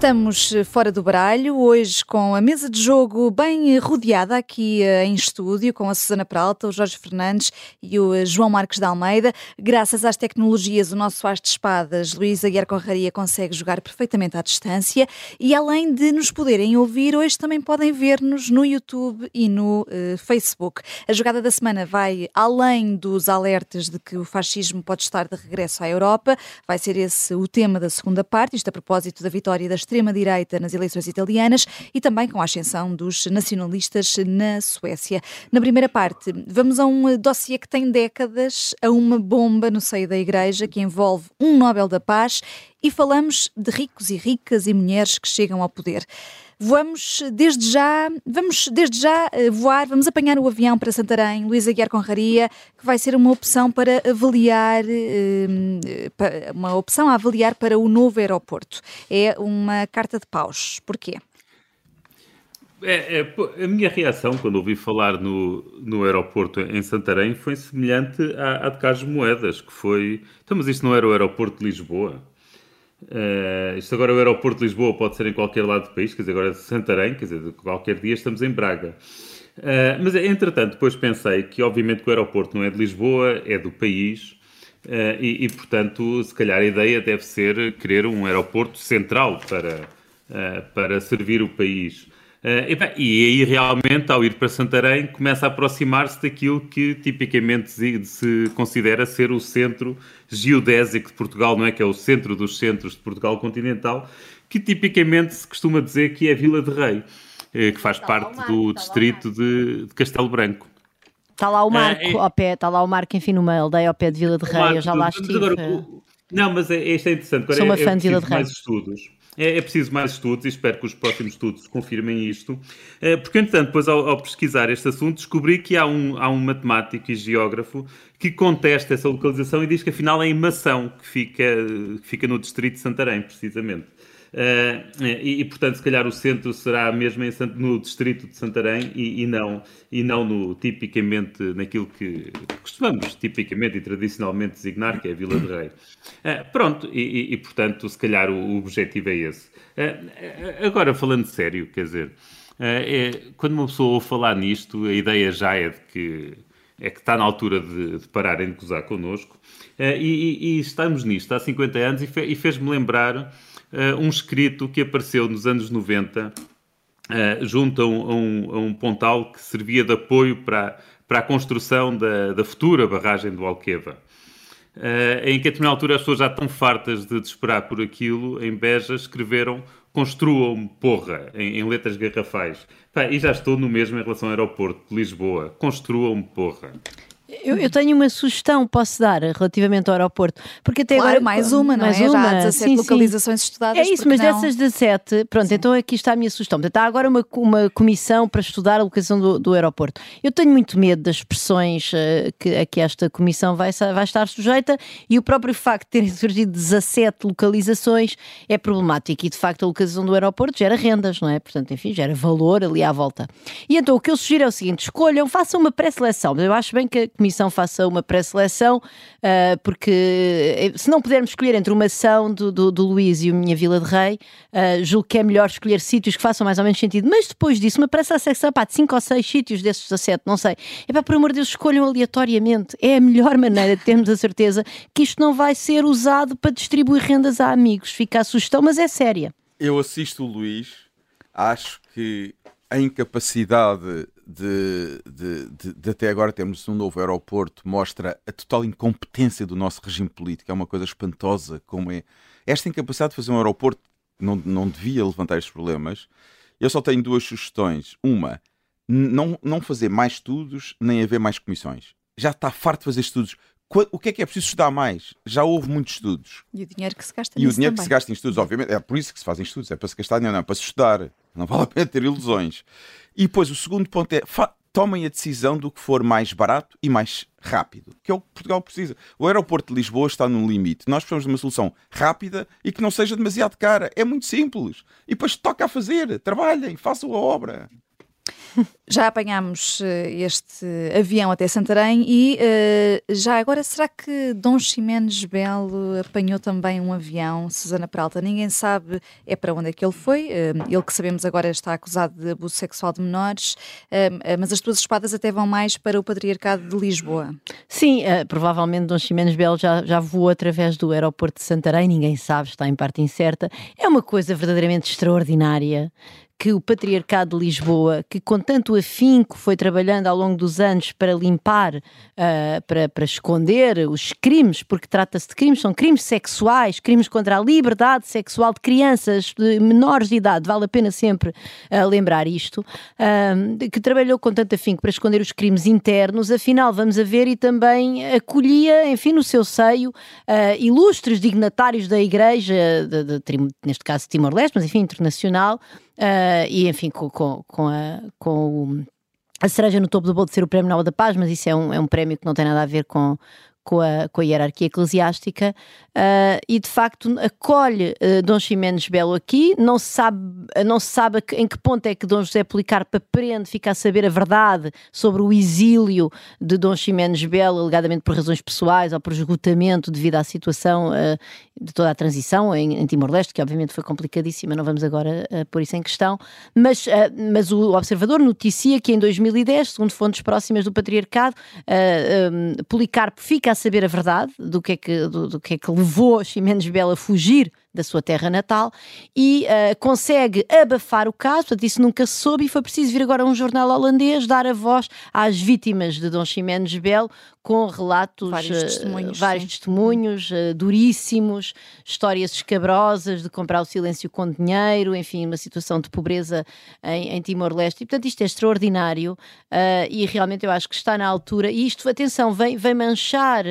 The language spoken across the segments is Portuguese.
Estamos fora do baralho, hoje com a mesa de jogo bem rodeada aqui eh, em estúdio, com a Susana Peralta, o Jorge Fernandes e o eh, João Marques de Almeida. Graças às tecnologias, o nosso as de espadas, Luís Aguiar Conraria, consegue jogar perfeitamente à distância e além de nos poderem ouvir, hoje também podem ver-nos no YouTube e no uh, Facebook. A jogada da semana vai além dos alertas de que o fascismo pode estar de regresso à Europa, vai ser esse o tema da segunda parte, isto a propósito da vitória da extrema-direita nas eleições italianas e também com a ascensão dos nacionalistas na Suécia. Na primeira parte, vamos a um dossiê que tem décadas, a uma bomba no seio da Igreja que envolve um Nobel da Paz e falamos de ricos e ricas e mulheres que chegam ao poder. Vamos desde já, vamos desde já eh, voar, vamos apanhar o avião para Santarém, Luís Aguiar Conraria, que vai ser uma opção para avaliar, eh, uma opção a avaliar para o novo aeroporto. É uma carta de paus. Porquê? É, é, a minha reação quando ouvi falar no, no aeroporto em Santarém foi semelhante à, à de Carlos Moedas, que foi. Então, mas isto não era o aeroporto de Lisboa? Uh, isto agora é o aeroporto de Lisboa, pode ser em qualquer lado do país, quer dizer, agora é Santarém, quer dizer, qualquer dia estamos em Braga. Uh, mas, entretanto, depois pensei que, obviamente, que o aeroporto não é de Lisboa, é do país, uh, e, e, portanto, se calhar a ideia deve ser querer um aeroporto central para, para servir o país. Uh, e, bem, e, aí realmente, ao ir para Santarém, começa a aproximar-se daquilo que tipicamente se, considera ser o centro geodésico de Portugal, não é? Que é o centro dos centros de Portugal continental, que tipicamente se costuma dizer que é Vila de Rei, uh, que faz está parte Marco, do distrito de, de, Castelo Branco. Está lá o Marco uh, ao pé, está lá o Marco, enfim, numa aldeia ao pé de Vila de Rei, Marco, eu já lá estive. Agora, não, mas é, isto é interessante. Agora Sou uma é, fã é de Vila de Rei. mais estudos é, é, preciso mais estudos e espero que os próximos estudos confirmem isto. É, porque, entretanto, depois ao, ao, pesquisar este assunto, descobri que há um, há um matemático e geógrafo que contesta essa localização e diz que afinal é em Mação, que fica, que fica no distrito de Santarém, precisamente. Uh, e, e, portanto, se calhar o centro será mesmo em, no distrito de Santarém e, e, não, e não no, tipicamente naquilo que costumamos tipicamente e tradicionalmente designar, que é a Vila de Rei. Uh, pronto, e, e, portanto, se calhar o, o objetivo é esse. Uh, agora, falando sério, quer dizer, é, quando uma pessoa ouve falar nisto, a ideia já é de que é que está na altura de, de pararem de gozar connosco. E, e, estamos nisto há 50 anos e, fe, e fez-me lembrar um escrito que apareceu nos anos 90 uh, eh, junto a um, a, um, pontal que servia de apoio para, para a construção da, da futura barragem do Alqueva. Uh, em que a determinada altura as pessoas já estão fartas de esperar por aquilo, em Beja escreveram construam porra, em, em letras garrafais. Pá, e já estou no mesmo em relação ao aeroporto de Lisboa. Construam porra. Eu, eu, tenho uma sugestão, posso dar, relativamente ao aeroporto. Porque até claro, agora. mais uma, não mais é? Uma. Já há 17 sim, localizações sim. estudadas. É isso, mas não? dessas 17, pronto, sim. então aqui está a minha sugestão. Portanto, há agora uma, uma comissão para estudar a locação do, do aeroporto. Eu tenho muito medo das pressões uh, que, a que esta comissão vai, vai estar sujeita e o próprio facto de terem surgido 17 localizações é problemático. E de facto a localização do aeroporto gera rendas, não é? Portanto, enfim, gera valor ali à volta. E então o que eu sugiro é o seguinte: escolham, façam uma pré-seleção. Eu acho bem que Comissão faça uma pré-seleção, uh, porque eh, se não pudermos escolher entre uma ação do, do, do Luís e a minha Vila de Rei, uh, julgo que é melhor escolher sítios que façam mais ou menos sentido. Mas depois disso, uma pré-seleção pá, de 5 ou 6 sítios desses 17, não sei. É para, por amor de Deus, escolham aleatoriamente. É a melhor maneira de termos a certeza que isto não vai ser usado para distribuir rendas a amigos. Fica a sugestão, mas é séria. Eu assisto o Luís, acho que a incapacidade de, de, de, de, até agora termos um novo aeroporto mostra a total incompetência do nosso regime político. É uma coisa espantosa como é. Esta incapacidade de fazer um aeroporto não, não devia levantar estes problemas. Eu só tenho duas sugestões. Uma, não, não fazer mais estudos nem haver mais comissões. Já está farto de fazer estudos. O que é que é preciso estudar mais? Já houve muitos estudos. E o dinheiro que se gasta E o dinheiro também. que se gasta em estudos, obviamente, é por isso que se fazem estudos, é para se gastar dinheiro, não, é para se estudar. Não vale a pena ter ilusões. E depois o segundo ponto é tomem a decisão do que for mais barato e mais rápido, que é o que Portugal precisa. O aeroporto de Lisboa está no limite. Nós precisamos de uma solução rápida e que não seja demasiado cara. É muito simples. E depois toca a fazer. Trabalhem, façam a obra. Já apanhámos eh, este avião até Santarém e uh, já agora será que Dom Ximenes Belo apanhou também um avião, Susana Peralta? Ninguém sabe é para onde é que ele foi. Uh, ele que sabemos agora está acusado de abuso sexual de menores, uh, mas as tuas espadas até vão mais para o Patriarcado de Lisboa. Sim, provavelmente Dom Ximenes Belo já, já voou através do aeroporto de Santarém, ninguém sabe, está em parte incerta. É uma coisa verdadeiramente extraordinária que o Patriarcado de Lisboa, que com tanto afinco foi trabalhando ao longo dos anos para limpar, uh, para, para esconder os crimes, porque trata-se de crimes, são crimes sexuais, crimes contra a liberdade sexual de crianças, de menores de idade, vale a pena sempre uh, lembrar isto, uh, que trabalhou com tanto afinco para esconder os crimes internos, afinal vamos a ver e também acolhia, enfim, no seu seio, ilustres dignatários da Igreja, de, de, de, neste caso Timor-Leste, mas enfim, internacional, Uh, e enfim, com, com, com, a, com o, a cereja no topo do bolo de ser o Prémio Nobel da Paz, mas isso é um, é um prémio que não tem nada a ver com, com a, com a hierarquia eclesiástica uh, e de facto acolhe uh, Dom Ximenes Belo aqui, não se sabe, não se sabe em que ponto é que Dom José Policarpo aprende, fica a saber a verdade sobre o exílio de Dom Ximenes Belo, alegadamente por razões pessoais ou por esgotamento devido à situação uh, de toda a transição em, em Timor-Leste, que obviamente foi complicadíssima, não vamos agora pôr isso em questão, mas, mas o Observador noticia que em 2010, segundo fontes próximas do Patriarcado, um, Policarpo fica a saber a verdade do que é que, do, do que, é que levou Ximenes Bela a fugir da sua terra natal e uh, consegue abafar o caso, portanto isso nunca soube e foi preciso vir agora um jornal holandês dar a voz às vítimas de Dom Ximenes Belo com relatos, vários testemunhos, uh, vários testemunhos uh, duríssimos, histórias escabrosas de comprar o silêncio com dinheiro, enfim, uma situação de pobreza em, em Timor-Leste. E, portanto, isto é extraordinário e realmente eu acho que está na altura. E isto, atenção, vem, vem manchar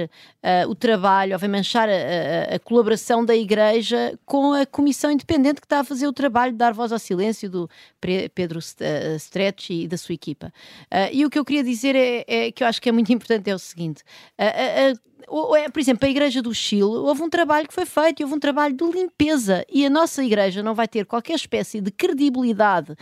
o trabalho, vem manchar a, a, a colaboração da Igreja com a comissão independente que está a fazer o trabalho de dar voz ao silêncio do Pedro eh, Stretch e da sua equipa. Uh, e o que eu queria dizer é, é, que eu acho que é muito importante é o seguinte: uh, é, por exemplo, a Igreja do Chile, houve um trabalho que foi feito, houve um trabalho de limpeza e a nossa Igreja não vai ter qualquer espécie de credibilidade uh,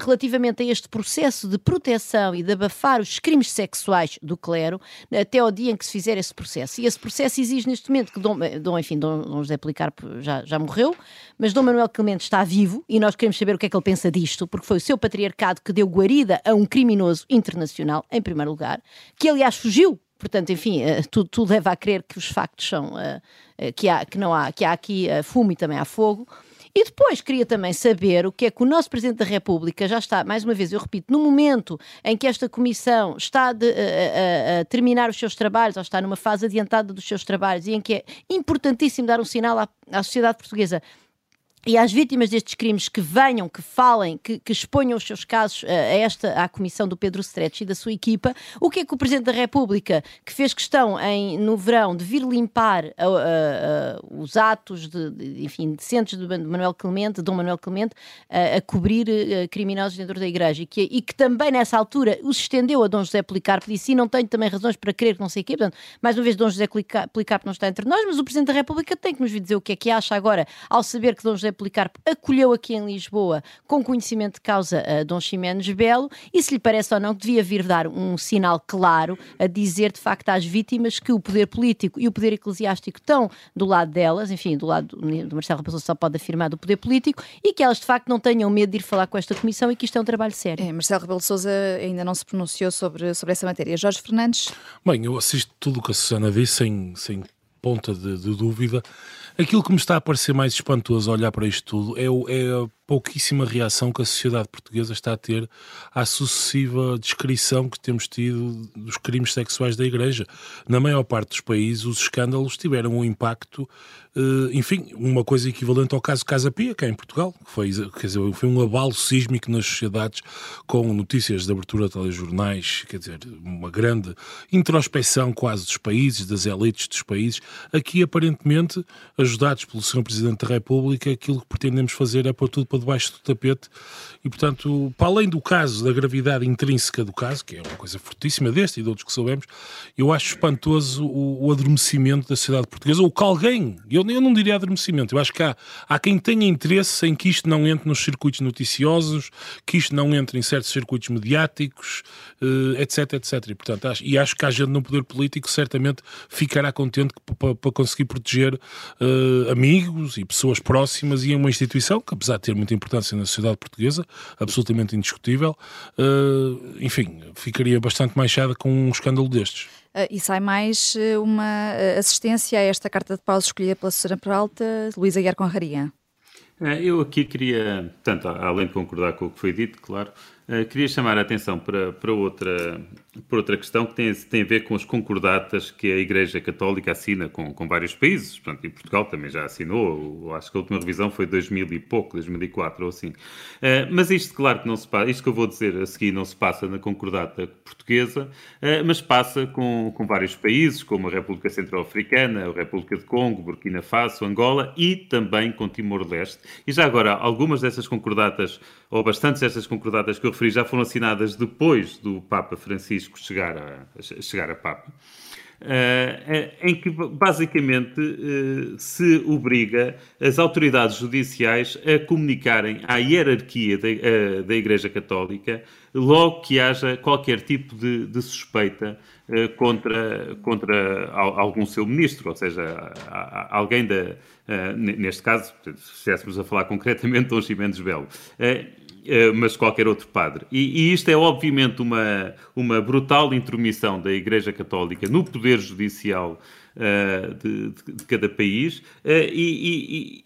relativamente a este processo de proteção e de abafar os crimes sexuais do clero até ao dia em que se fizer esse processo. E esse processo exige neste momento que Dom, Dom enfim, Dom, Dom José Policarpo já, já morreu, mas Dom Manuel Clemente está vivo e nós queremos saber o que é que ele pensa disto, porque foi o seu patriarcado que deu guarida a um criminoso internacional, em primeiro lugar, que aliás fugiu Portanto, enfim, tudo, tudo, leva a crer que os factos são uh, uh, que, há, que, não há, que há aqui fumo e também há fogo. E depois queria também saber o que é que o nosso Presidente da República já está, mais uma vez, eu repito, no momento em que esta comissão está de, a, a, a, terminar os seus trabalhos, ou está numa fase adiantada dos seus trabalhos, e em que é importantíssimo dar um sinal à, à sociedade portuguesa e às vítimas destes crimes que venham, que falem, que, que exponham os seus casos uh, a esta à comissão do Pedro Stretch e da sua equipa, o que é que o Presidente da República, que fez questão em, no verão de vir limpar uh, uh, os atos de, de, enfim, decentes de Manuel Clemente, de Dom Manuel Clemente, a cobrir criminosos dentro da Igreja, e que, e que também nessa altura os estendeu a Dom José Policarpo, disse, e não tenho também razões para crer que não sei o quê, portanto, mais uma vez Dom José Policarpo não está entre nós, mas o Presidente da República tem que nos dizer o que é que acha agora, ao saber que Dom José Policarpo acolheu aqui em Lisboa, com conhecimento de causa, a Dom Ximenes Belo, e se lhe parece ou não que devia vir dar um sinal claro a dizer de facto às vítimas que o poder político e o poder eclesiástico estão do lado delas, enfim, do lado do Marcelo Rebelo só pode afirmar do poder político, e que elas de facto não tenham medo de ir falar com esta comissão e que isto é um trabalho sério. É, Marcelo Rebelo Sousa ainda não se pronunciou sobre, sobre essa matéria. Jorge Fernandes? Bem, eu assisto tudo o que a Susana disse sem, sem ponta de, de dúvida. Aquilo que me está a parecer mais espantoso olhar para isto tudo é, é a pouquíssima reação que a sociedade portuguesa está a ter à sucessiva descrição que temos tido dos crimes sexuais da Igreja. Na maior parte dos países, os escândalos tiveram um impacto, enfim, uma coisa equivalente ao caso Casa Pia, cá em Portugal, que foi, quer dizer, foi um abalo sísmico nas sociedades com notícias de abertura de telejornais, quer dizer, uma grande introspeção quase dos países, das elites dos países. Aqui, aparentemente, ajudados pelo Sr. Presidente da República, aquilo que pretendemos fazer é pôr tudo para debaixo do tapete e, portanto, para além do caso, da gravidade intrínseca do caso, que é uma coisa fortíssima deste e de outros que sabemos, eu acho espantoso o, o adormecimento da sociedade portuguesa, ou que alguém, eu, eu não diria adormecimento, eu acho que há, há quem tenha interesse em que isto não entre nos circuitos noticiosos, que isto não entre em certos circuitos mediáticos, uh, etc, etc. E, portanto, acho, e acho que a gente no poder político certamente ficará contente para conseguir proteger uh, amigos e pessoas próximas e uma instituição que, apesar de ter muita importância na sociedade portuguesa, absolutamente indiscutível, uh, enfim, ficaria bastante manchada com um escândalo destes. Uh, e sai mais uma assistência a esta carta de pausa escolhida pela Susana Peralta, Luísa Guiar Conraria. Eu aqui queria, portanto, além de concordar com o que foi dito, claro, Uh, queria chamar a atenção para, para, outra, para outra questão que tem, tem a ver com as concordatas que a Igreja Católica assina com, com vários países. Portanto, e Portugal também já assinou, acho que a última revisão foi 2000 e pouco, 2004 ou assim. Uh, mas isto, claro que não se passa, isto que eu vou dizer a seguir não se passa na concordata portuguesa, uh, mas passa com, com vários países, como a República Centro-Africana, a República de Congo, Burkina Faso, Angola e também com Timor-Leste. E já agora, algumas dessas concordatas, ou bastantes dessas concordatas que eu referi já foram assinadas depois do Papa Francisco chegar a, chegar a Papa, uh, em que basicamente uh, se obriga as autoridades judiciais a comunicarem à hierarquia da, uh, da Igreja Católica logo que haja qualquer tipo de, de suspeita contra, contra algum seu ministro, ou seja, alguém da, neste caso, se estivéssemos a falar concretamente de Dom Ximenes Belo. Eh, mas qualquer outro padre. E, e, isto é obviamente uma, uma brutal intromissão da Igreja Católica no poder judicial uh, de, de, cada país uh, e,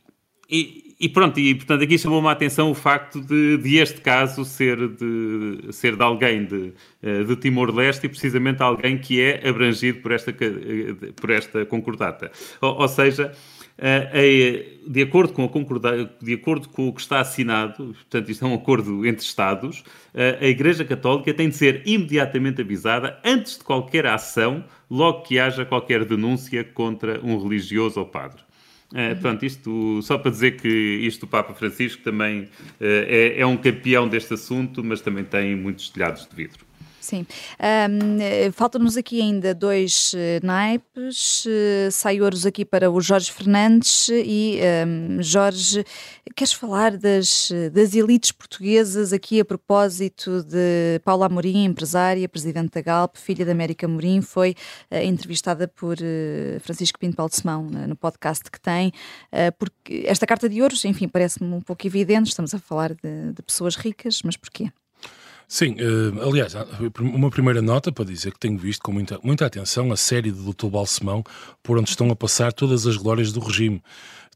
e, e, pronto, e portanto aqui chamou-me a atenção o facto de, de, este caso ser de, ser de alguém de, de Timor-Leste e precisamente alguém que é abrangido por esta, por esta concordata. Ou, ou seja, é, de, acordo com a de acordo com o que está assinado, portanto, isto é um acordo entre Estados, a Igreja Católica tem de ser imediatamente avisada antes de qualquer ação, logo que haja qualquer denúncia contra um religioso ou padre. É, portanto, isto só para dizer que isto o Papa Francisco também é, é um campeão deste assunto, mas também tem muitos telhados de vidro. Sim. Um, Faltam-nos aqui ainda dois uh, naipes. Uh, sai ouros aqui para o Jorge Fernandes e um, Jorge, queres falar das, das elites portuguesas aqui a propósito de Paula Amorim, empresária, presidente da Galp, filha da América Amorim, foi uh, entrevistada por Francisco Pinto Balsemão no podcast que tem, porque esta carta de ouros, enfim, parece-me um pouco evidente, estamos a falar de, de pessoas ricas, mas porquê? Sim, uh, aliás, uma primeira nota para dizer que tenho visto com muita, muita atenção a série do Dr. Balsemão, por onde estão a passar todas as glórias do regime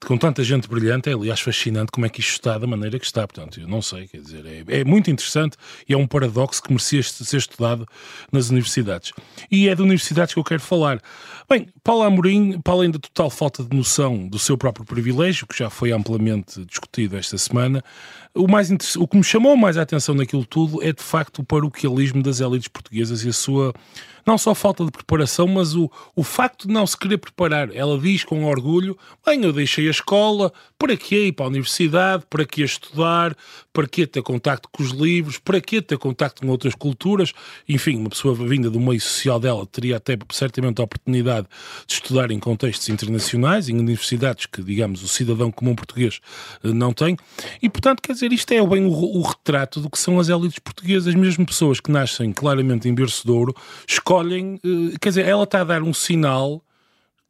com tanta gente brilhante, é aliás fascinante como é que isto está da maneira que está. Portanto, eu não sei, quer dizer, é, é muito interessante e é um paradoxo que merecia ser estudado nas universidades. E é de universidades que eu quero falar. Bem, Paulo Amorim, para além da total falta de noção do seu próprio privilégio, que já foi amplamente discutido esta semana, o, mais o que me chamou mais a atenção naquilo tudo é de facto o paroquialismo das elites portuguesas e a sua não só falta de preparação, mas o, o facto de não se querer preparar. Ela diz com orgulho: bem, eu deixei a escola, para quê ir para a universidade, para que estudar, para que ter contacto com os livros, para que ter contacto com outras culturas. Enfim, uma pessoa vinda do meio social dela teria até certamente a oportunidade de estudar em contextos internacionais, em universidades que, digamos, o cidadão comum português eh, não tem. E, portanto, quer dizer, isto é bem o, o retrato do que são as elites portuguesas, mesmo pessoas que nascem claramente em berço de ouro, escolhem, eh, quer dizer, ela está a dar um sinal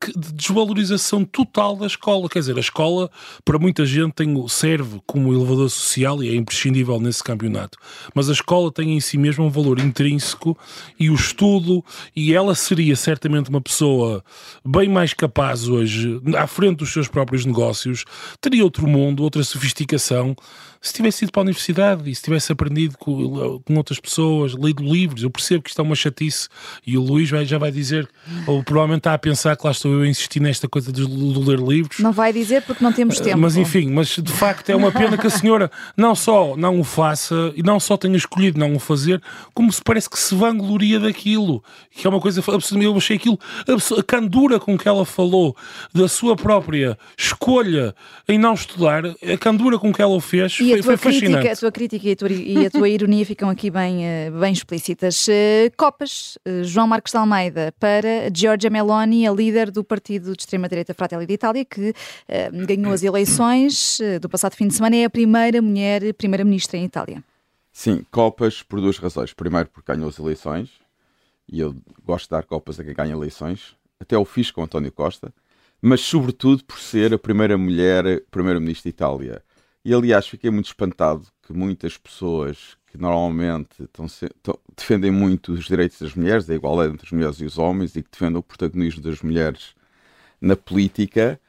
de desvalorização total da escola. Quer dizer, a escola, para muita gente, tem, serve como elevador social e é imprescindível nesse campeonato. Mas a escola tem em si mesmo um valor intrínseco e o estudo, e ela seria certamente uma pessoa bem mais capaz hoje, à frente dos seus próprios negócios, teria outro mundo, outra sofisticação se tivesse ido para a universidade e se tivesse aprendido com, com, outras pessoas, lido livros, eu percebo que isto é uma chatice e o Luís vai, já vai dizer, ou provavelmente está a pensar que lá estou eu insisti nesta coisa de, ler livros. Não vai dizer porque não temos tempo. Mas enfim, mas de facto é uma pena que a senhora não só não o faça e não só tenha escolhido não o fazer, como se parece que se vangloria daquilo. Que é uma coisa absolutamente. Eu achei aquilo, a candura com que ela falou da sua própria escolha em não estudar, a candura com que ela o fez e foi, foi crítica, fascinante. A tua crítica e a tua, e a tua ironia ficam aqui bem, eh, bem explícitas. Eh, Copas, eh, João Marcos de Almeida para Giorgia Meloni, a líder do partido de extrema-direita Fratelli d'Italia, que uh, ganhou as eleições uh, do passado fim de semana, é a primeira mulher primeira-ministra em Itália. Sim, copas por duas razões. Primeiro, porque ganhou as eleições, e eu gosto de dar copas a quem ganha eleições, até o fiz com António Costa, mas sobretudo por ser a primeira mulher primeira-ministra de Itália. E aliás, fiquei muito espantado que muitas pessoas que normalmente estão, estão, defendem muito os direitos das mulheres, a igualdade entre as mulheres e os homens e que defendem o protagonismo das mulheres na política.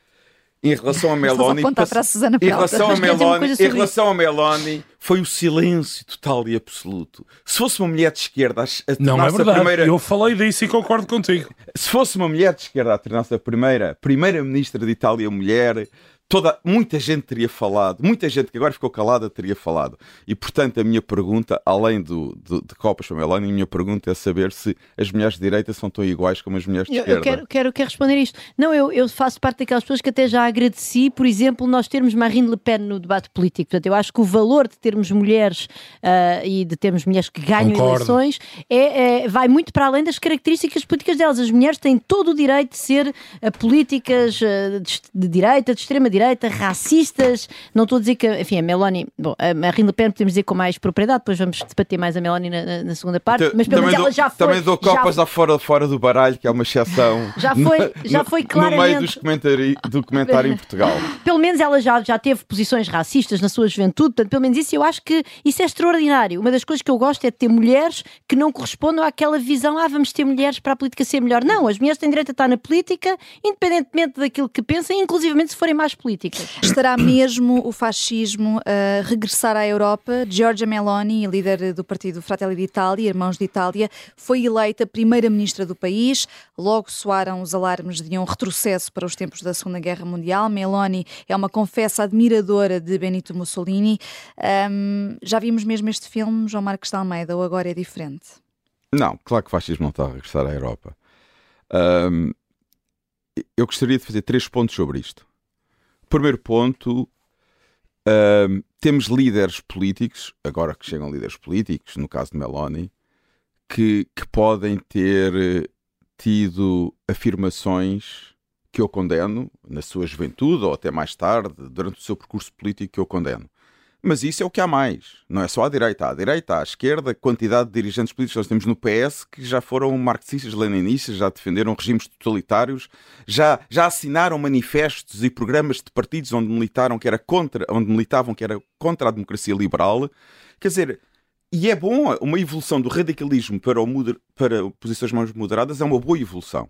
Em relação a Meloni, a em relação a Meloni, em relação a Meloni, foi o silêncio total e absoluto. Se fosse uma mulher de esquerda, a não é verdade. Primeira... Eu falei disso e concordo contigo. Se fosse uma mulher de esquerda a tornar-se a primeira primeira ministra de Itália mulher, toda, muita gente teria falado, muita gente que agora ficou calada teria falado. E portanto, a minha pergunta, além do, do de Copas para Meloni, a minha pergunta é saber se as mulheres de direita são tão iguais como as mulheres de eu, esquerda. Eu quero, quero, quero responder isto. Não, eu, eu faço parte daquelas pessoas que até já agradeci, por exemplo, nós termos Marine Le Pen no debate político. Portanto, eu acho que o valor de termos mulheres uh, e de termos mulheres que ganham Concordo. eleições é, é, vai muito para além das características políticas delas. As mulheres têm todo o direito de ser uh, políticas uh, de, de direita, de extrema direita direita, racistas. Não estou a dizer que, enfim, a Meloni, bom, a Marine Le Pen podemos dizer com mais propriedade, depois vamos debater mais a Meloni na, na segunda parte, mas pelo menos ela já foi. Também dou copas já... fora, fora do baralho, que é uma exceção. Já foi, já foi claramente. No meio dos comentários do comentário em Portugal. Pelo menos ela já, já teve posições racistas na sua juventude, portanto, pelo menos isso eu acho que isso é extraordinário. Uma das coisas que eu gosto é de ter mulheres que não correspondam àquela visão, ah, vamos ter mulheres para a política ser melhor. Não, as mulheres têm direito a estar na política, independentemente daquilo que pensem, inclusivamente se forem mais políticas. Estará mesmo o fascismo a regressar à Europa? Giorgia Meloni, líder do partido Fratelli d'Italia, Irmãos de Itália, foi eleita primeira-ministra do país. Logo soaram os alarmes de um retrocesso para os tempos da Segunda Guerra Mundial. Meloni é uma confessa admiradora de Benito Mussolini. Um, já vimos mesmo este filme, João Marcos de Almeida, ou agora é diferente? Não, claro que o fascismo não está a regressar à Europa. Um, eu gostaria de fazer três pontos sobre isto. Primeiro ponto, uh, temos líderes políticos, agora que chegam líderes políticos, no caso de Meloni, que, que podem ter eh, tido afirmações que eu condeno na sua juventude ou até mais tarde, durante o seu percurso político, que eu condeno. Mas isso é o que há mais. Não é só à direita. À direita, à esquerda, a quantidade de dirigentes políticos que nós temos no PS que já foram marxistas, leninistas, já defenderam regimes totalitários, já, já assinaram manifestos e programas de partidos onde militaram que era contra, onde militavam que era contra a democracia liberal. Quer dizer, e é bom, uma evolução do radicalismo para, o para posições mais moderadas é uma boa evolução.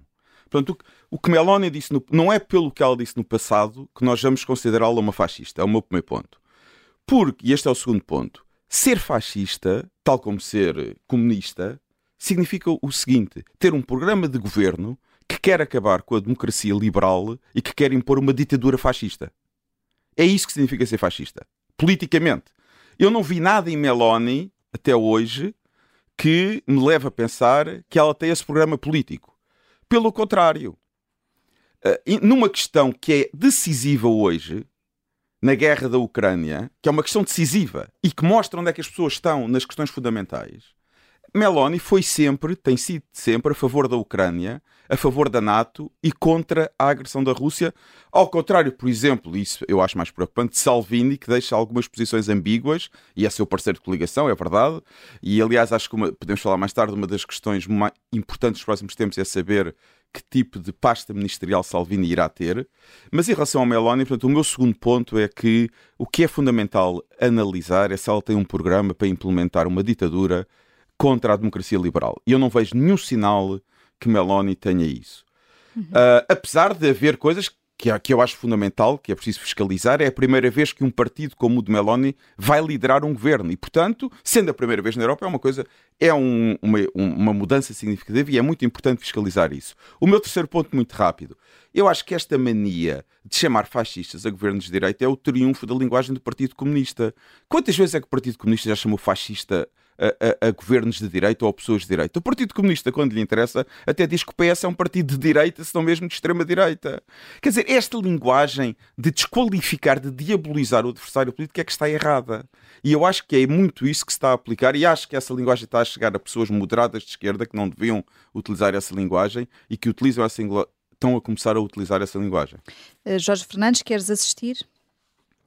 Portanto, o que Meloni disse no, não é pelo que ela disse no passado que nós vamos considerá-la uma fascista. É o meu primeiro ponto. Porque, e este é o segundo ponto, ser fascista, tal como ser comunista, significa o seguinte: ter um programa de governo que quer acabar com a democracia liberal e que quer impor uma ditadura fascista. É isso que significa ser fascista. Politicamente. Eu não vi nada em Meloni, até hoje, que me leve a pensar que ela tem esse programa político. Pelo contrário. Numa questão que é decisiva hoje, na guerra da Ucrânia, que é uma questão decisiva e que mostra onde é que as pessoas estão nas questões fundamentais, Meloni foi sempre, tem sido sempre, a favor da Ucrânia, a favor da NATO e contra a agressão da Rússia. Ao contrário, por exemplo, isso eu acho mais preocupante, de Salvini, que deixa algumas posições ambíguas, e é seu parceiro de coligação, é verdade. E aliás, acho que uma, podemos falar mais tarde, uma das questões mais importantes dos próximos tempos é saber que tipo de pasta ministerial Salvini irá ter. Mas em relação ao Meloni, portanto, o meu segundo ponto é que o que é fundamental analisar é se ela tem um programa para implementar uma ditadura contra a democracia liberal. E eu não vejo nenhum sinal que Meloni tenha isso. Uhum. Uh, apesar de haver coisas que, que eu acho fundamental, que é preciso fiscalizar, é a primeira vez que um partido como o de Meloni vai liderar um governo. E, portanto, sendo a primeira vez na Europa, é uma coisa, é um, uma, uma mudança significativa e é muito importante fiscalizar isso. O meu terceiro ponto, muito rápido. Eu acho que esta mania de chamar fascistas a governos de direita é o triunfo da linguagem do Partido Comunista. Quantas vezes é que o Partido Comunista já chamou fascista a, a, a, governos de direita ou a pessoas de direita. O Partido Comunista, quando lhe interessa, até diz que o PS é um partido de direita, se não mesmo de extrema-direita. Quer dizer, esta linguagem de desqualificar, de diabolizar o adversário político é que está errada. E eu acho que é muito isso que se está a aplicar e acho que essa linguagem está a chegar a pessoas moderadas de esquerda que não deviam utilizar essa linguagem e que utilizam essa estão a começar a utilizar essa linguagem. Uh, Jorge Fernandes, queres assistir?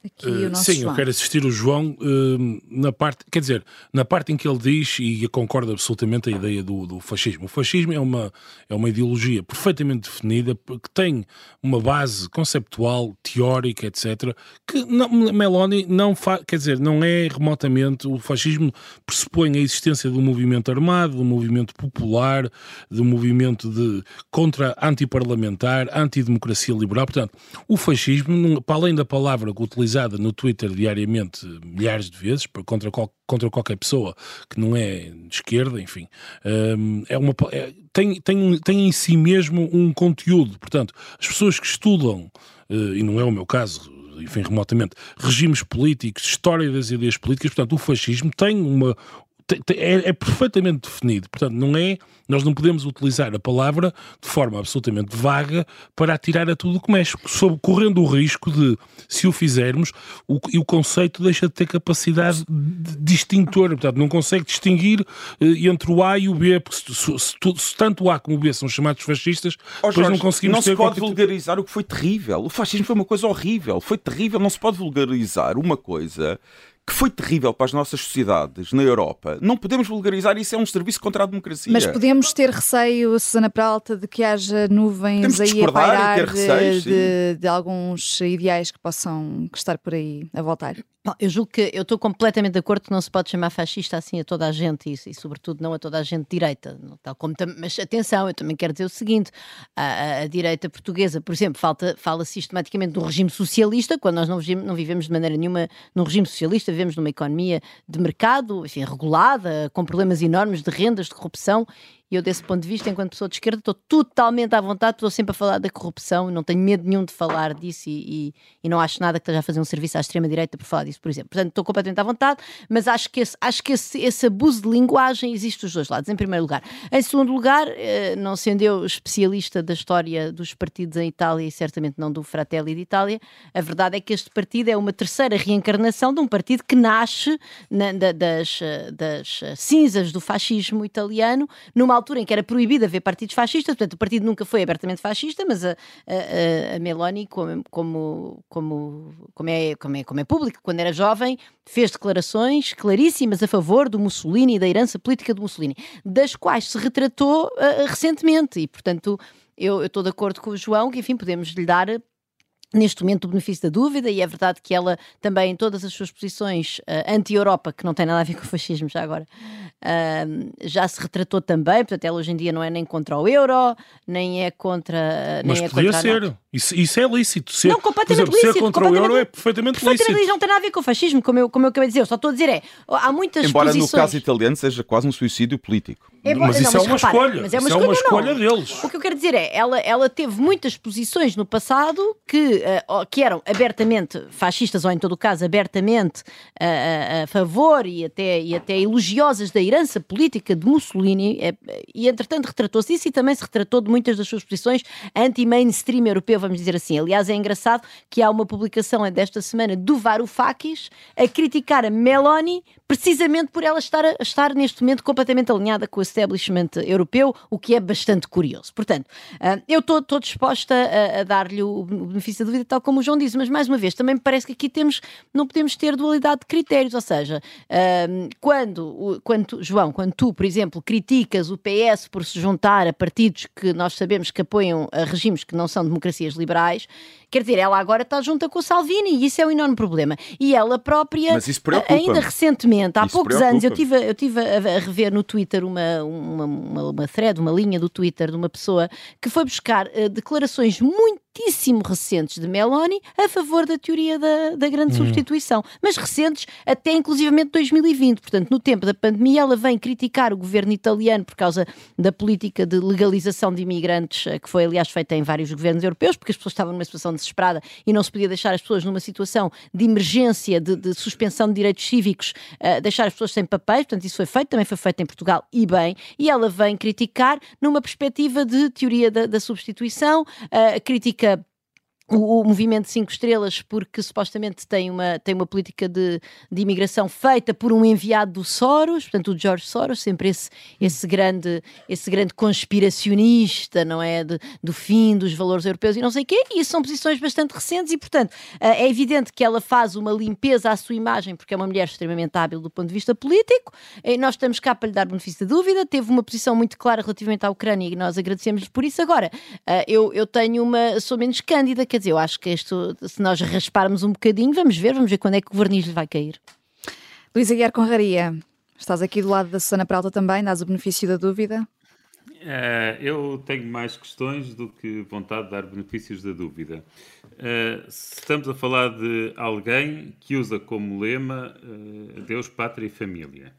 Uh, sim, João. eu quero assistir o João uh, na parte, quer dizer, na parte em que ele diz e concorda absolutamente a ideia do, do, fascismo. O fascismo é uma, é uma ideologia perfeitamente definida que tem uma base conceptual, teórica, etc. Que não, Meloni não faz, quer dizer, não é remotamente. O fascismo pressupõe a existência de um movimento armado, de um movimento popular, de um movimento de contra antiparlamentar, antidemocracia liberal. Portanto, o fascismo, para além da palavra que utiliza utilizada no Twitter diariamente milhares de vezes contra, qual, contra qualquer pessoa que não é de esquerda, enfim, um, é uma, é, tem, tem, tem em si mesmo um conteúdo. Portanto, as pessoas que estudam, uh, e não é o meu caso, enfim, remotamente, regimes políticos, história das ideias políticas, portanto, o fascismo tem uma, é, é, perfeitamente definido. Portanto, não é. Nós não podemos utilizar a palavra de forma absolutamente vaga para atirar a tudo o que mexe, sob, correndo o risco de, se o fizermos, o, e o conceito deixa de ter capacidade de distintora. Portanto, não consegue distinguir eh, entre o A e o B, porque se, se, se, se, tanto o A como o B são chamados fascistas, oh, depois Jorge, não conseguimos não se pode vulgarizar o que foi terrível. O fascismo foi uma coisa horrível. Foi terrível. Não se pode vulgarizar uma coisa que foi terrível para as nossas sociedades na Europa, não podemos vulgarizar isso, é um serviço contra a democracia. Mas podemos ter receio, Susana Pralta, de que haja nuvens aí a pairar de, de, de, alguns ideais que possam estar por aí a voltar? Bom, eu julgo que eu estou completamente de acordo que não se pode chamar fascista assim a toda a gente e, e sobretudo não a toda a gente direita. Tal como mas atenção, eu também quero dizer o seguinte: a, a, a direita portuguesa, por exemplo, falta, fala sistematicamente do regime socialista, quando nós não, não vivemos de maneira nenhuma num regime socialista, vivemos numa economia de mercado, enfim, regulada, com problemas enormes de rendas, de corrupção e eu, desse ponto de vista, enquanto pessoa de esquerda, estou totalmente à vontade, estou sempre a falar da corrupção, não tenho medo nenhum de falar disso e, e, e não acho nada que esteja a fazer um serviço à extrema-direita por falar disso, por exemplo. Portanto, estou completamente à vontade, mas acho que, esse, acho que esse, esse abuso de linguagem existe dos dois lados, em primeiro lugar. Em segundo lugar, eh, não sendo eu especialista da história dos partidos em Itália e certamente não do Fratelli d'Italia, a verdade é que este partido é uma terceira reencarnação de um partido que nasce na, da, das, das cinzas do fascismo italiano, numa altura em que era proibido haver partidos fascistas, portanto, o partido nunca foi abertamente fascista, mas a, a, a Meloni, como, como, como, como, é, como, é, como é público, quando era jovem, fez declarações claríssimas a favor do Mussolini e da herança política do Mussolini, das quais se retratou uh, recentemente, e portanto. Eu, eu estou de acordo com o João que, enfim, podemos lhe dar neste momento o benefício da dúvida e é verdade que ela também em todas as suas posições uh, anti-Europa, que não tem nada a ver com o fascismo já agora, uh, já se retratou também, portanto ela hoje em dia não é nem contra o euro, nem é contra... Mas nem é podia ser, isso, isso, é lícito. Ser, não, completamente exemplo, lícito. Ser contra o euro é perfeitamente, perfeitamente lícito. Não tem nada a ver com o fascismo, como eu, como eu acabei de dizer, eu só estou a dizer é, há muitas Embora posições... no caso italiano seja quase um suicídio político. É, mas isso não, é mas é, uma repara, escolha. Mas é uma, escolha, é uma escolha, deles. O que eu quero dizer é, ela, ela teve muitas posições no passado que, uh, que eram abertamente fascistas, ou em todo o caso, abertamente uh, a favor e até, e até elogiosas da herança política de Mussolini, é, e entretanto retratou-se disso e também se retratou de muitas das suas posições anti-mainstream europeu, vamos dizer assim. Aliás, é engraçado que há uma publicação desta semana do Varoufakis a criticar a Meloni precisamente por ela estar, a, estar neste momento completamente alinhada com o establishment europeu, o que é bastante curioso. Portanto, uh, eu estou disposta a, a dar-lhe o benefício da dúvida, tal como o João disse, mas mais uma vez, também me parece que aqui temos, não podemos ter dualidade de critérios, ou seja, uh, quando, quando, João, quando tu, por exemplo, criticas o PS por se juntar a partidos que nós sabemos que apoiam a regimes que não são democracias liberais, Quer dizer, ela agora está junta com o Salvini e isso é um enorme problema. E ela própria, ainda recentemente, há Isso poucos anos, eu preocupa-me. tive, eu tive a, rever no Twitter uma, uma, uma, uma thread, uma linha do Twitter de uma pessoa que foi buscar eh, declarações muitíssimo recentes de Meloni a favor da teoria da, da grande substituição, mas recentes até inclusivamente 2020. Portanto, no tempo da pandemia, ela vem criticar o governo italiano por causa da política de legalização de imigrantes, eh, que foi aliás feita em vários governos europeus, porque as pessoas estavam numa situação desesperada e não se podia deixar as pessoas numa situação de emergência, de, de suspensão de direitos cívicos, eh, deixar as pessoas sem papéis. Portanto, isso foi feito, também foi feito em Portugal e bem. E ela vem criticar numa perspectiva de teoria da, da substituição, eh, critica o, o movimento 5 estrelas porque supostamente tem uma, tem uma política de, de imigração feita por um enviado do Soros, portanto o George Soros, sempre esse, esse, grande, esse grande conspiracionista, não é? De- do fim dos valores europeus e não sei o quê, e são posições bastante recentes e portanto eh, é evidente que ela faz uma limpeza à sua imagem porque é uma mulher extremamente hábil do ponto de vista político e nós estamos cá para lhe dar benefício da dúvida, teve uma posição muito clara relativamente à Ucrânia e nós agradecemos-lhe por isso. Agora, eh, eu, eu tenho uma, sou menos cândida, quer dizer, eu acho que isto, se nós rasparmos um bocadinho, vamos ver, vamos ver quando é que o verniz lhe vai cair. Luísa Guiar Conraria, estás aqui do lado da Susana Peralta também, dás o benefício da dúvida. Eh, eu tenho mais questões do que vontade de dar benefícios da dúvida. Eh, se estamos a falar de alguém que usa como lema eh, Deus, Pátria e Família.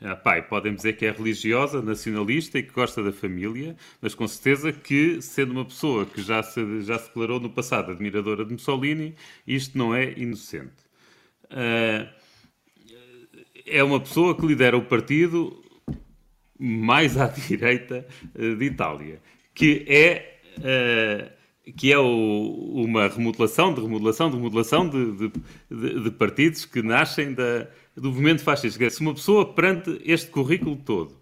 Ah, pai, podem dizer que é religiosa, nacionalista e que gosta da família, mas com certeza que, sendo uma pessoa que já se, já se declarou no passado admiradora de Mussolini, isto não é inocente. Ah, é uma pessoa que lidera o partido mais à direita eh, de Itália, que é, eh, que é o- uma remodelação, de remodelação, de remodelação de, de- de- de partidos que nascem da- do movimento fascista. Se uma pessoa, perante este currículo todo,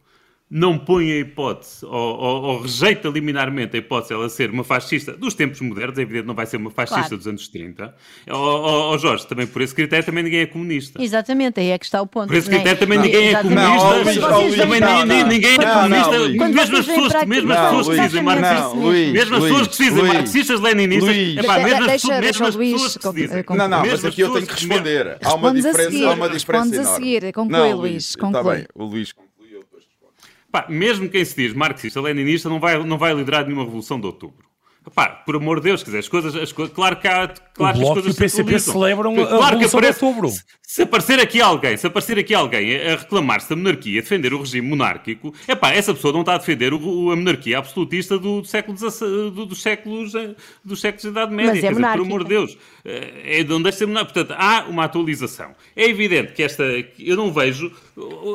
não põe a hipótese, ou, ou- ou rejeita liminarmente a hipótese de ela ser uma fascista dos tempos modernos, é evidente que não vai ser uma fascista Claro. dos anos 30. Ó ó, ó, Jorge, também por esse critério também ninguém é comunista. Exatamente, aí é que está o ponto. Por esse não é? critério também ninguém é comunista. Não, Luís, também vêm para ninguém, é Não, não, comunista. Mesmo as pessoas, aqui- mesmo as Não, pessoas que dizem marxistas, mesmo. As pessoas que dizem marxistas, leninistas, é pá, mesmo as deixa- pessoas- que dizem. Não, não, mas as aqui eu tenho que responder. Há uma diferença, há uma diferença a seguir. Conclui, não, Luís, Está bem, o Luís conclui, eu depois respondo. Pá, mesmo quem se diz marxista-leninista não vai, não vai liderar nenhuma revolução de outubro. Pá, por amor de Deus, quer dizer, as coisas, as co- claro que há, claro que as Bloco coisas e o PCP se celebram a Claro que Revolução de aparece- Outubro. Se, se aparecer aqui alguém, se aparecer aqui alguém a, a reclamar-se da monarquia, a defender o regime monárquico, é pá, essa pessoa não está a defender o- o- a monarquia absolutista do, do século do- dos séculos eh, dos séculos da Idade Média, Mas é quer dizer, por amor de Deus, eh, é de onde deixa de ser monárquico. Portanto, há uma atualização. É evidente que esta, eu não vejo,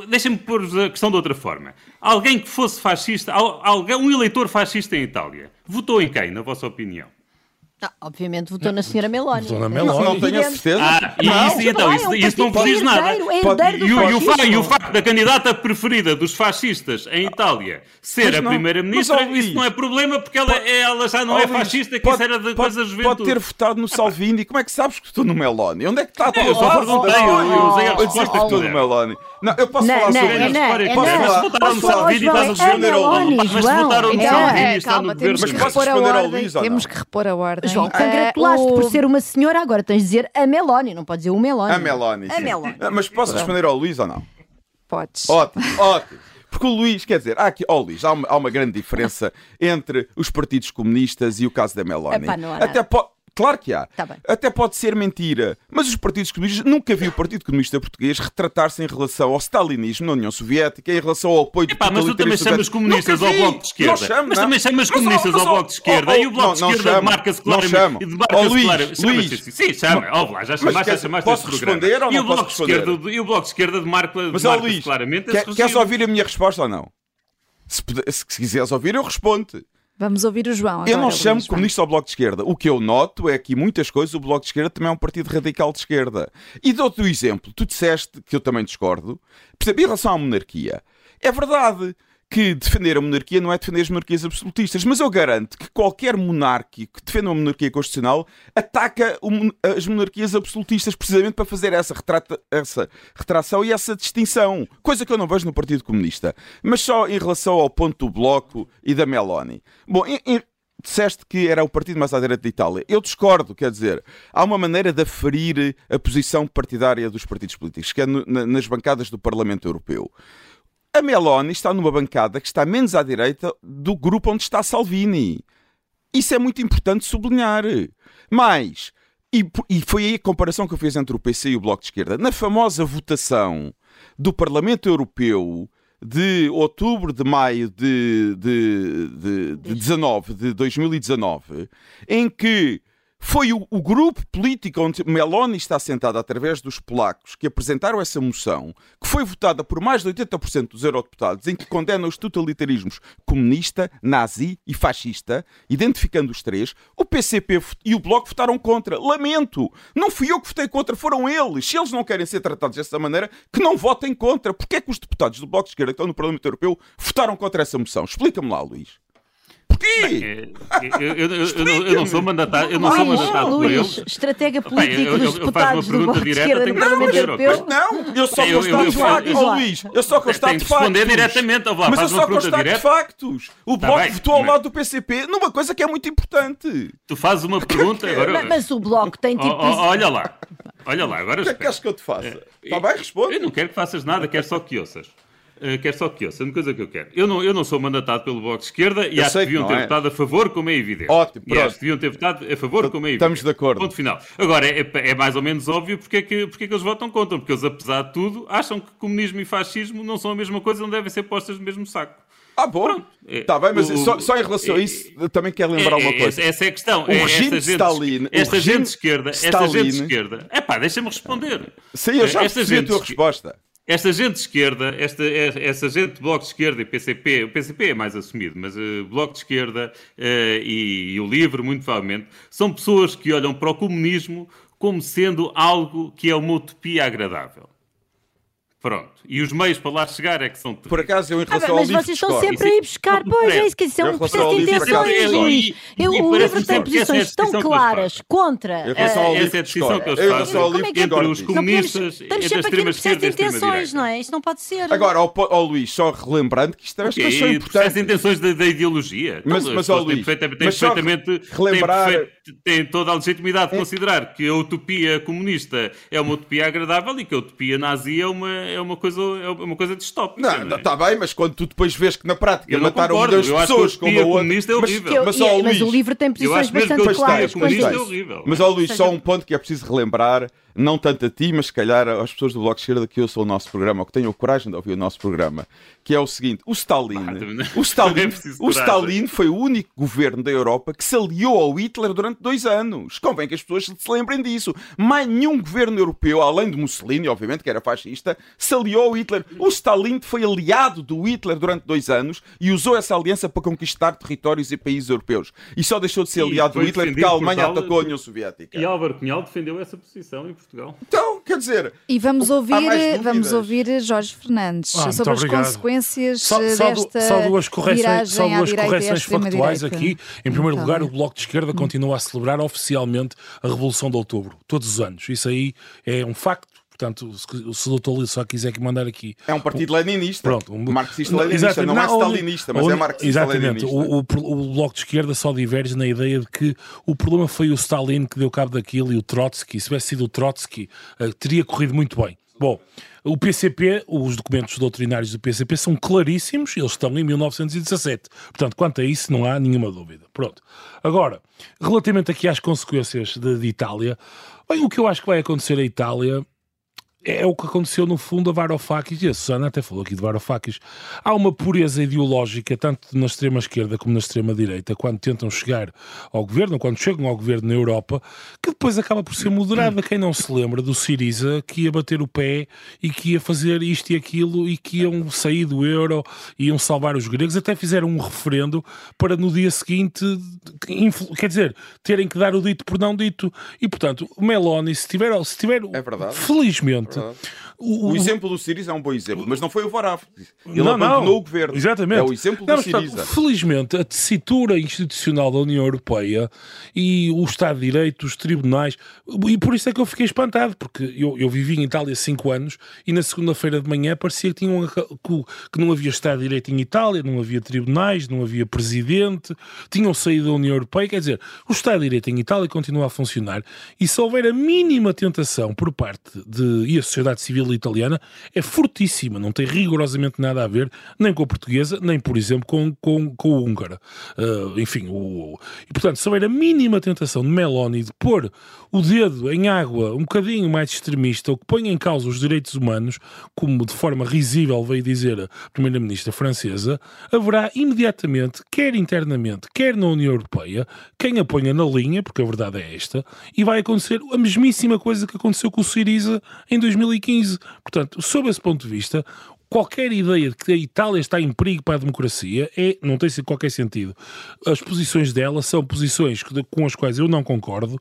deixem-me pôr a questão de outra forma. Alguém que fosse fascista, al- alguém, um eleitor fascista em Itália, votou em quem, na vossa opinião? Ah, obviamente votou na senhora Meloni. Votou na Meloni. Não tenho a certeza. Ah, e Não. isso, então, isso, isso não diz nada. é Pode- E o, facto da candidata preferida dos fascistas em Itália ser Mas a não- primeira-ministra, isso não é problema porque ela, é- ela já não é fascista, que pode- isso era de pode- coisa da juventude. Pode ter votado no Salvini. Como é que sabes que estou no Meloni? Onde é que está a tua Eu só perguntei, eu- usei a resposta que estou no. Meloni. Não, eu posso Não, falar não, sobre é isso. não, Posso é falar? não. Mas votaram no Posso falar, Salvini e estás a é defender ao Meloni, Mas votaram no É. Salvini É, e está no temos governo. Mas posso responder ao. Luís ou Temos não? que repor a ordem. João, Ah, congratulaste por ser uma senhora, agora tens de dizer a Meloni, não pode dizer o Meloni. A Meloni. A. Meloni. Ah, Mas posso responder ao Luís ou não? Podes. Ótimo, ótimo. Porque o Luís, quer dizer, há aqui, ó Luís, há uma, há uma grande diferença entre os partidos comunistas e o caso da Meloni. Epá, não há nada. Até po- Claro que há. Tá bem. Até pode ser mentira. Mas os partidos comunistas, nunca vi o Partido Comunista Português retratar-se em relação ao stalinismo na União Soviética, em relação ao apoio do Epá, mas tu também chamas comunistas ao. Bloco de Esquerda. Não chamo, mas não. também chamas Mas, comunistas ó, ao Bloco de Esquerda e o Bloco não, de não Esquerda chamo. marca-se Não claramente. chamo. Marca-se Ó, Luís, claramente. Luís. Chama-se- Sim, chama. Ó, lá, já chamaste, quer- chamaste posso responder ou E não o Bloco posso de responder? Esquerda, e o Bloco de Esquerda marca, Mas, marca Luís, claramente quer, esse queres ouvir a minha resposta ou não? Se, se quiseres ouvir, eu respondo. Vamos ouvir o João agora. Eu não chamo comunista ao Bloco de Esquerda. O que eu noto é que muitas coisas o Bloco de Esquerda também é um partido radical de esquerda. E dou-te o exemplo. Tu disseste, que eu também discordo, percebe, em relação à monarquia. É verdade que defender a monarquia não é defender as monarquias absolutistas, mas eu garanto que qualquer monárquico que defenda uma monarquia constitucional ataca o as monarquias absolutistas precisamente para fazer essa, retrata- essa retração e essa distinção. Coisa que eu não vejo no Partido Comunista. Mas só em relação ao ponto do Bloco e da Meloni. Bom, em- em- disseste que era o partido mais à direita de Itália. Eu discordo, quer dizer, há uma maneira de aferir a posição partidária dos partidos políticos, que é no, na, nas bancadas do Parlamento Europeu. A Meloni está numa bancada que está menos à direita do grupo onde está Salvini. Isso é muito importante sublinhar. Mas, e, e foi aí a comparação que eu fiz entre o PC e o Bloco de Esquerda, na famosa votação do Parlamento Europeu de outubro de maio de, de, de, de 19, de 2019, em que foi o, o, grupo político onde Meloni está sentado através dos polacos que apresentaram essa moção, que foi votada por mais de 80% dos eurodeputados, em que condena os totalitarismos comunista, nazi e fascista, identificando os três. O PCP e o Bloco votaram contra. Lamento! Não fui eu que votei contra, foram eles. Se eles não querem ser tratados dessa maneira, que não votem contra. Porquê é que os deputados do Bloco de Esquerda que estão no Parlamento Europeu votaram contra essa moção? Explica-me lá, Luís. Porquê? Eu, eu, eu, eu, não sou mandatário, eu não sou mandatado por. Estratega político dos deputados do Bloco de Esquerda no Parlamento Europeu. Não, eu só constato factos, Luís. Eu só constato factos. responder diretamente, Mas eu só constato factos. O Bloco votou ao lado do PCP numa coisa que é muito importante. Tu fazes uma pergunta agora... Mas o Bloco tem tipo... Olha lá, olha lá. Agora o que é que queres que eu te faça? Está bem, responde. Eu não quero que faças nada, quero só que ouças. Uh, quero só que ouça, uma coisa que eu quero. Eu não, eu não sou mandatado pelo Bloco de Esquerda e eu acho que deviam ter é. votado a favor, como é evidente. Ótimo, e acho que deviam ter votado a favor, como é evidente. Estamos de acordo. Ponto final. Agora, é, é mais ou menos óbvio porque é, que, porque é que eles votam contra. Porque eles, apesar de tudo, acham que comunismo e fascismo não são a mesma coisa, não devem ser postas no mesmo saco. Ah, bom. Está é, bem, mas o, só, só, em relação a isso, é, também quero lembrar é, uma coisa. Essa é a questão. O regime de Stalin. Esta gente de esquerda. Esta gente de esquerda. É pá, deixa-me responder. Sim, eu já percebi a tua resposta. Esta gente de esquerda, esta, esta gente de Bloco de Esquerda e PCP, o PCP é mais assumido, mas uh, Bloco de Esquerda uh, e, e o LIVRE, muito provavelmente, são pessoas que olham para o comunismo como sendo algo que é uma utopia agradável. Pronto. E os meios para lá chegar é que são Por acaso, eu em relação ah, ao livro Mas vocês estão sempre a ir buscar, pois é isso que isso é um processo de intenções, Luís. O livro tem posições tão claras contra. Essa é a decisão que eles fazem entre os comunistas Estamos sempre aqui no processo de intenções, não é? Isto não pode ser. Agora, ao Luís, só relembrando que isto é okay, questão importante. de intenções da ideologia. Mas, mas, ao Luís, perfeitamente relembrar... Tem toda a legitimidade de considerar que a utopia comunista é uma utopia agradável e que a utopia nazi é uma é uma coisa, é uma coisa distópica. Não, está é? bem, mas quando tu depois vês que na prática eu mataram concordo, milhões de pessoas como a outra. É horrível. Mas, mas, mas, o livro tem posições bastante claras. É horrível. Mas, ó Luís, só um ponto que é preciso relembrar não tanto a ti, mas se calhar às pessoas do Bloco de Esquerda que ouçam o nosso programa, ou que tenham coragem de ouvir o nosso programa, que é o seguinte: o Stalin, o Stalin, o Stalin foi o único governo da Europa que se aliou ao Hitler durante dois anos. Convém que as pessoas se lembrem disso. Mais nenhum governo europeu, além de Mussolini, obviamente, que era fascista, se aliou ao Hitler. O Stalin foi aliado do Hitler durante dois anos e usou essa aliança para conquistar territórios e países europeus. E só deixou de ser aliado do Hitler porque a Alemanha atacou a União Soviética. E Álvaro Cunhal defendeu essa posição Portugal. Então, quer dizer. E vamos ouvir, vamos ouvir Jorge Fernandes ah, sobre as obrigado. consequências só, só, desta só duas correções, só duas correções factuais aqui. Em primeiro então, lugar, o Bloco de Esquerda continua a celebrar oficialmente a Revolução de Outubro, todos os anos. Isso aí é um facto. Portanto, se o doutor só quiser que mandar aqui. É um partido leninista. Pronto, um marxista-leninista, não, não, é stalinista, mas é marxista-leninista. Exatamente. O, o, o, Bloco de Esquerda só diverge na ideia de que o problema foi o Stalin que deu cabo daquilo e o Trotsky. Se tivesse sido o Trotsky, uh, teria corrido muito bem. Bom, o PCP, os documentos doutrinários do PCP são claríssimos, eles estão em 1917. Portanto, quanto a isso, não há nenhuma dúvida. Pronto. Agora, relativamente aqui às consequências de, de Itália, bem, o que eu acho que vai acontecer à Itália é o que aconteceu no fundo a Varoufakis, e a Susana até falou aqui de Varoufakis. Há uma pureza ideológica, tanto na extrema-esquerda como na extrema-direita, quando tentam chegar ao governo, quando chegam ao governo na Europa, que depois acaba por ser moderada. Quem não se lembra do Siriza, que ia bater o pé e que ia fazer isto e aquilo e que iam sair do euro, iam salvar os gregos, até fizeram um referendo para no dia seguinte, quer dizer, terem que dar o dito por não dito. E portanto, Meloni, se tiver, se tiver é felizmente, seguinte: o, o, exemplo do Siriza é um bom exemplo, mas não foi o Varoufakis. Ele não, abandonou não. o governo. Exatamente. É o exemplo Não, do Siriza. felizmente, a tessitura institucional da União Europeia e o Estado de Direito, os tribunais, e por isso é que eu fiquei espantado, porque eu, eu vivi em Itália cinco anos e na segunda-feira de manhã parecia que, tinham, que, que não havia Estado de Direito em Itália, não havia tribunais, não havia presidente, tinham saído da União Europeia. Quer dizer, o Estado de Direito em Itália continua a funcionar e se houver a mínima tentação por parte de. A sociedade civil italiana é fortíssima, não tem rigorosamente nada a ver nem com a portuguesa, nem, por exemplo, com, com, com o húngara. Uh, enfim, o, e portanto, se houver a mínima tentação de Meloni de pôr o dedo em água um bocadinho mais extremista ou que ponha em causa os direitos humanos, como de forma risível veio dizer a Primeira-Ministra francesa, haverá imediatamente, quer internamente, quer na União Europeia, quem a ponha na linha, porque a verdade é esta, e vai acontecer a mesmíssima coisa que aconteceu com o Siriza em 2015. Portanto, sob esse ponto de vista, qualquer ideia de que a Itália está em perigo para a democracia é, não tem qualquer sentido. As posições dela são posições com as quais eu não concordo.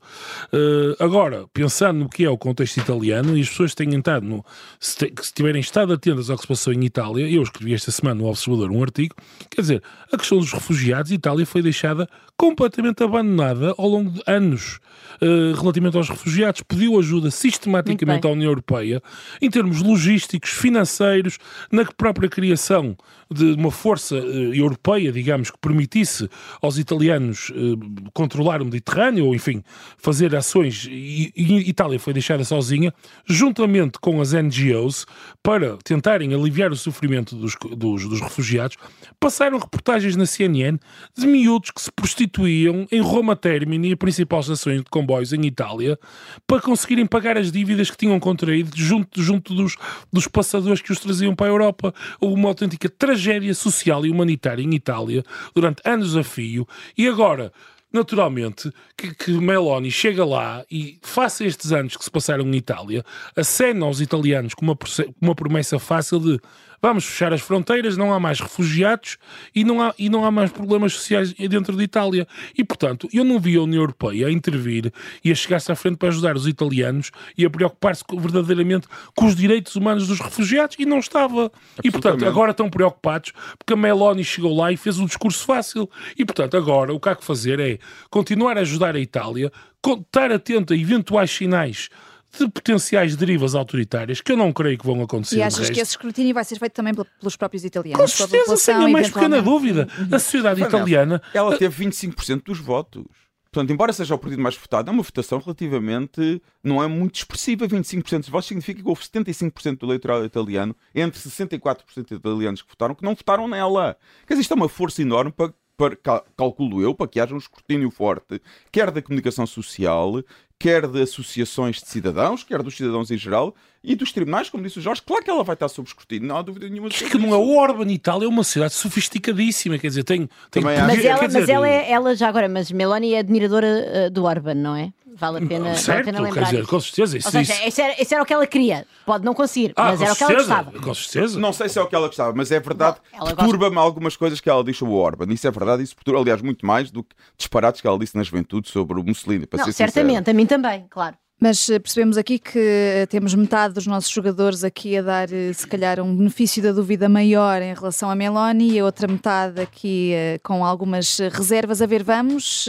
Uh, agora, pensando no que é o contexto italiano, e as pessoas têm estado, no, se, te, se tiverem estado atentas ao que se passou em Itália, eu escrevi esta semana no Observador um artigo, quer dizer, a questão dos refugiados, Itália foi deixada completamente abandonada ao longo de anos uh, relativamente aos refugiados. Pediu ajuda sistematicamente à União Europeia em termos logísticos, financeiros, na própria criação de uma força uh, europeia, digamos, que permitisse aos italianos uh, controlar o Mediterrâneo, ou enfim, fazer ações, e Itália foi deixada sozinha, juntamente com as NGOs, para tentarem aliviar o sofrimento dos, dos, dos refugiados, passaram reportagens na CNN de miúdos que se prostituíam em Roma Termini, a principal estação de comboios em Itália, para conseguirem pagar as dívidas que tinham contraído junto, junto dos, dos passadores que os traziam para a Europa. Houve uma autêntica tragédia social e humanitária em Itália durante anos a fio e agora naturalmente, que, que Meloni chega lá e, face estes anos que se passaram em Itália, acena aos italianos com uma, uma promessa fácil de vamos fechar as fronteiras, não há mais refugiados e não há, e não há mais problemas sociais dentro de Itália. E, portanto, eu não vi a União Europeia a intervir e a chegar-se à frente para ajudar os italianos e a preocupar-se verdadeiramente com os direitos humanos dos refugiados e não estava. E, portanto, agora estão preocupados porque a Meloni chegou lá e fez um discurso fácil. E, portanto, agora o que há que fazer é continuar a ajudar a Itália, estar atento a eventuais sinais de potenciais derivas autoritárias que eu não creio que vão acontecer. E achas que esse escrutínio vai ser feito também pelos próprios italianos? Com certeza, sem a mais pequena dúvida. A sociedade italiana. Ela teve 25% dos votos. Portanto, embora seja o partido mais votado, é uma votação relativamente. não é muito expressiva. 25% dos votos significa que houve 75% do eleitorado italiano, entre 64% de italianos que votaram, que não votaram nela. Quer dizer, isto é uma força enorme para para, calculo eu, para que haja um escrutínio forte, quer da comunicação social, quer de associações de cidadãos, quer dos cidadãos em geral, e dos tribunais, como disse o Jorge, claro que ela vai estar sob escrutínio, não há dúvida nenhuma. Que não é o Orban Itália, é uma cidade sofisticadíssima, quer dizer, tem. tem mas ela, dizer... mas ela, é, ela já agora, mas Meloni é admiradora uh, do Orban, não é? Vale a pena, certo, vale a pena lembrar. Quer dizer, com certeza. Isso, Ou seja, isso... Era, isso era o que ela queria. Pode não conseguir, ah, mas era certeza, o que ela gostava. Com certeza. Não sei se é o que ela gostava, mas é verdade. Perturba-me gosta... algumas coisas que ela diz sobre o Orban. Isso é verdade. Isso perturba, aliás, muito mais do que disparates que ela disse na juventude sobre o Mussolini. Para não, certamente. Sincero. A mim também, claro. Mas eh, percebemos aqui que eh, temos metade dos nossos jogadores aqui a dar, eh, se calhar, um benefício da dúvida maior em relação a Meloni e a outra metade aqui com algumas reservas. A ver, vamos.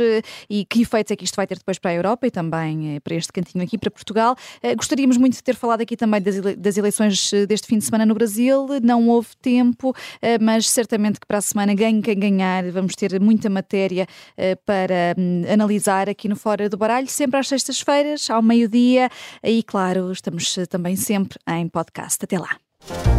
E que efeitos é que isto vai ter depois para a Europa e também para este cantinho aqui, para Portugal. Gostaríamos muito de ter falado aqui também das eleições deste fim de semana no Brasil. Não houve tempo, mas certamente que para a semana ganhe quem ganhar. Vamos ter muita matéria para hum, analisar aqui no Fora do Baralho, sempre às sextas-feiras, ao meio meio-dia. E claro, estamos eh, também sempre em podcast. Até lá.